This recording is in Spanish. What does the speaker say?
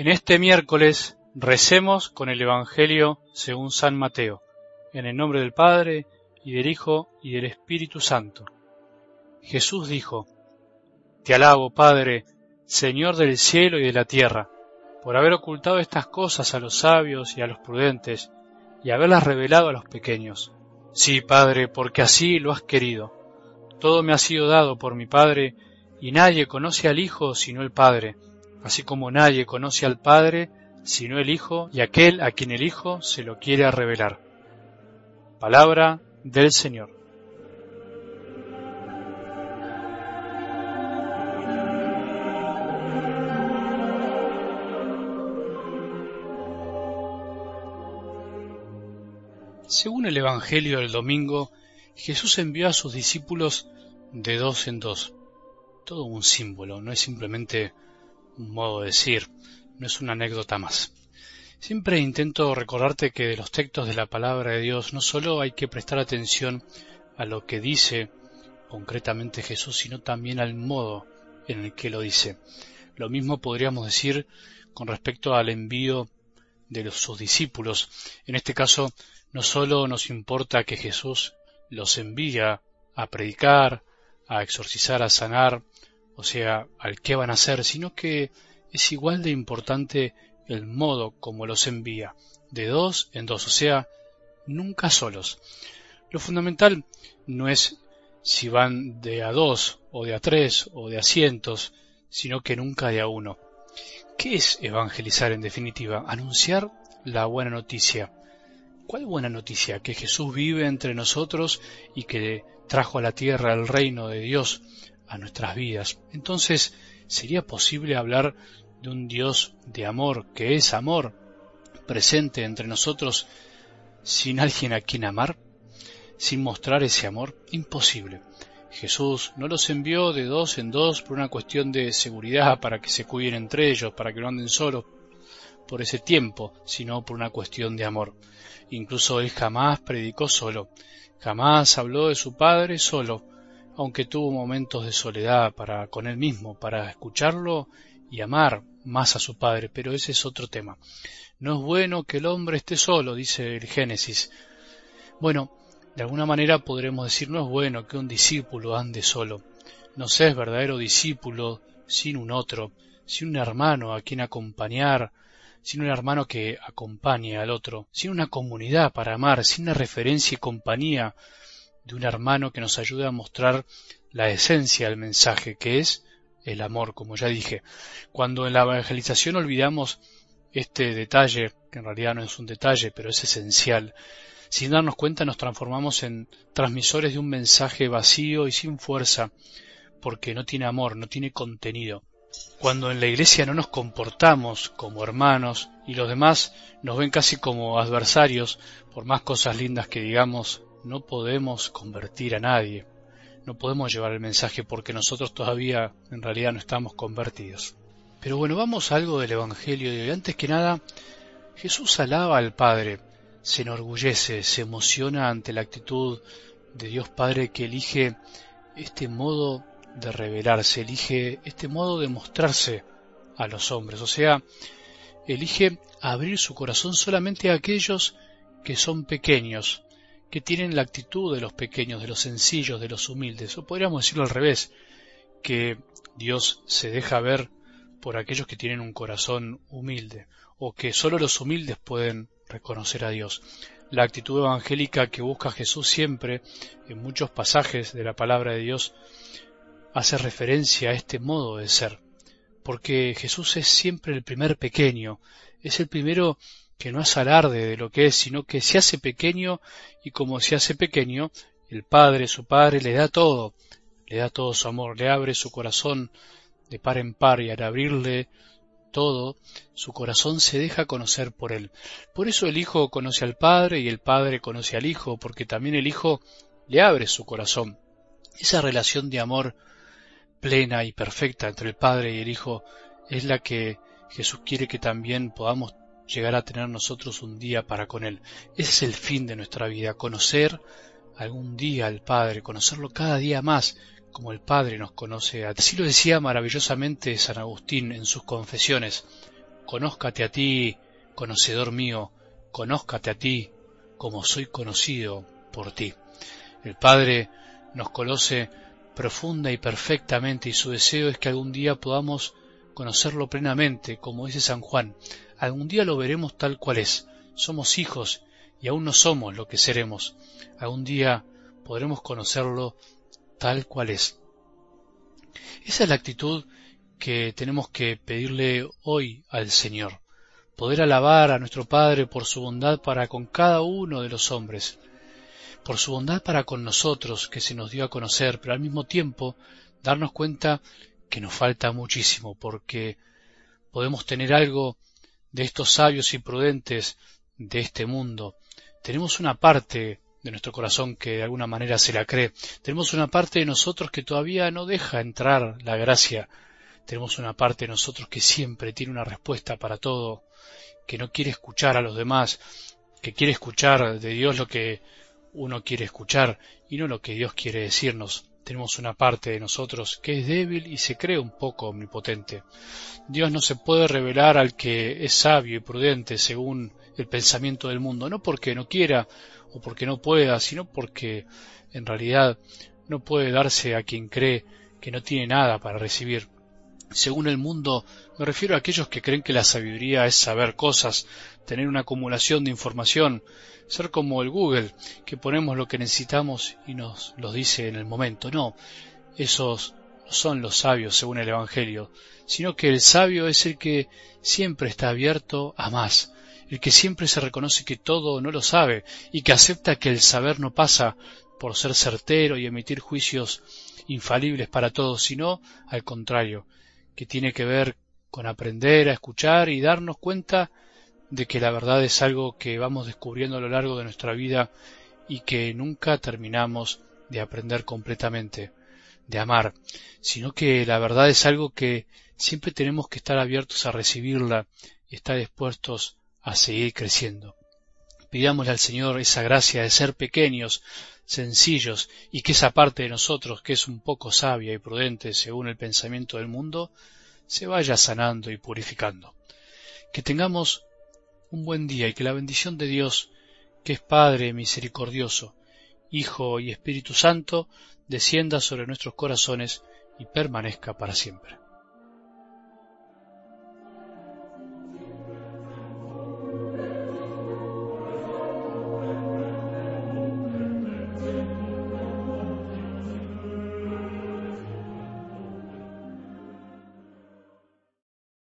En este miércoles recemos con el Evangelio según San Mateo, en el nombre del Padre, y del Hijo, y del Espíritu Santo. Jesús dijo, Te alabo, Padre, Señor del cielo y de la tierra, por haber ocultado estas cosas a los sabios y a los prudentes, y haberlas revelado a los pequeños. Sí, Padre, porque así lo has querido. Todo me ha sido dado por mi Padre, y nadie conoce al Hijo sino el Padre así como nadie conoce al Padre sino el Hijo y aquel a quien el Hijo se lo quiere revelar. Palabra del Señor. Según el Evangelio del domingo, Jesús envió a sus discípulos de dos en dos. Todo un símbolo, no es simplemente un modo de decir, no es una anécdota más. Siempre intento recordarte que de los textos de la palabra de Dios no solo hay que prestar atención a lo que dice concretamente Jesús, sino también al modo en el que lo dice. Lo mismo podríamos decir con respecto al envío de sus discípulos. En este caso, no solo nos importa que Jesús los envía a predicar, a exorcizar, a sanar, o sea, al qué van a hacer, sino que es igual de importante el modo como los envía, de dos en dos, o sea, nunca solos. Lo fundamental no es si van de a dos, o de a tres, o de a cientos, sino que nunca de a uno. ¿Qué es evangelizar en definitiva? Anunciar la buena noticia. ¿Cuál buena noticia? Que Jesús vive entre nosotros y que trajo a la tierra el reino de Dios, a nuestras vidas. Entonces, ¿sería posible hablar de un Dios de amor que es amor presente entre nosotros sin alguien a quien amar? ¿Sin mostrar ese amor? Imposible. Jesús no los envió de dos en dos por una cuestión de seguridad, para que se cuiden entre ellos, para que no anden solos por ese tiempo, sino por una cuestión de amor. Incluso él jamás predicó solo, jamás habló de su Padre solo, aunque tuvo momentos de soledad para con él mismo, para escucharlo y amar más a su padre, pero ese es otro tema. No es bueno que el hombre esté solo, dice el Génesis. Bueno, de alguna manera podremos decir no es bueno que un discípulo ande solo. No se es verdadero discípulo sin un otro, sin un hermano a quien acompañar, sin un hermano que acompañe al otro, sin una comunidad para amar, sin una referencia y compañía de un hermano que nos ayude a mostrar la esencia del mensaje, que es el amor, como ya dije. Cuando en la evangelización olvidamos este detalle, que en realidad no es un detalle, pero es esencial, sin darnos cuenta nos transformamos en transmisores de un mensaje vacío y sin fuerza, porque no tiene amor, no tiene contenido. Cuando en la iglesia no nos comportamos como hermanos y los demás nos ven casi como adversarios, por más cosas lindas que digamos, no podemos convertir a nadie, no podemos llevar el mensaje porque nosotros todavía en realidad no estamos convertidos. Pero bueno, vamos a algo del Evangelio de hoy. Antes que nada, Jesús alaba al Padre, se enorgullece, se emociona ante la actitud de Dios Padre que elige este modo de revelarse, elige este modo de mostrarse a los hombres, o sea, elige abrir su corazón solamente a aquellos que son pequeños, que tienen la actitud de los pequeños, de los sencillos, de los humildes, o podríamos decirlo al revés, que Dios se deja ver por aquellos que tienen un corazón humilde, o que sólo los humildes pueden reconocer a Dios. La actitud evangélica que busca Jesús siempre, en muchos pasajes de la palabra de Dios, hace referencia a este modo de ser, porque Jesús es siempre el primer pequeño, es el primero que no es alarde de lo que es, sino que se hace pequeño y como se hace pequeño, el Padre, su Padre, le da todo, le da todo su amor, le abre su corazón de par en par y al abrirle todo, su corazón se deja conocer por él. Por eso el Hijo conoce al Padre y el Padre conoce al Hijo, porque también el Hijo le abre su corazón. Esa relación de amor plena y perfecta entre el Padre y el Hijo es la que Jesús quiere que también podamos llegar a tener nosotros un día para con Él. Ese es el fin de nuestra vida, conocer algún día al Padre, conocerlo cada día más, como el Padre nos conoce. Así lo decía maravillosamente San Agustín en sus confesiones. conózcate a ti, conocedor mío, conózcate a ti, como soy conocido por ti. El Padre nos conoce profunda y perfectamente y su deseo es que algún día podamos conocerlo plenamente, como dice San Juan. Algún día lo veremos tal cual es. Somos hijos y aún no somos lo que seremos. Algún día podremos conocerlo tal cual es. Esa es la actitud que tenemos que pedirle hoy al Señor, poder alabar a nuestro Padre por su bondad para con cada uno de los hombres, por su bondad para con nosotros que se nos dio a conocer, pero al mismo tiempo darnos cuenta que nos falta muchísimo, porque podemos tener algo de estos sabios y prudentes de este mundo. Tenemos una parte de nuestro corazón que de alguna manera se la cree. Tenemos una parte de nosotros que todavía no deja entrar la gracia. Tenemos una parte de nosotros que siempre tiene una respuesta para todo, que no quiere escuchar a los demás, que quiere escuchar de Dios lo que uno quiere escuchar y no lo que Dios quiere decirnos. Tenemos una parte de nosotros que es débil y se cree un poco omnipotente. Dios no se puede revelar al que es sabio y prudente según el pensamiento del mundo, no porque no quiera o porque no pueda, sino porque en realidad no puede darse a quien cree que no tiene nada para recibir. Según el mundo, me refiero a aquellos que creen que la sabiduría es saber cosas, tener una acumulación de información, ser como el Google, que ponemos lo que necesitamos y nos lo dice en el momento. No, esos no son los sabios según el Evangelio, sino que el sabio es el que siempre está abierto a más, el que siempre se reconoce que todo no lo sabe y que acepta que el saber no pasa por ser certero y emitir juicios infalibles para todos, sino al contrario, que tiene que ver con aprender a escuchar y darnos cuenta de que la verdad es algo que vamos descubriendo a lo largo de nuestra vida y que nunca terminamos de aprender completamente, de amar, sino que la verdad es algo que siempre tenemos que estar abiertos a recibirla y estar dispuestos a seguir creciendo. Pidámosle al Señor esa gracia de ser pequeños, sencillos, y que esa parte de nosotros que es un poco sabia y prudente según el pensamiento del mundo, se vaya sanando y purificando. Que tengamos un buen día y que la bendición de Dios, que es Padre misericordioso, Hijo y Espíritu Santo, descienda sobre nuestros corazones y permanezca para siempre.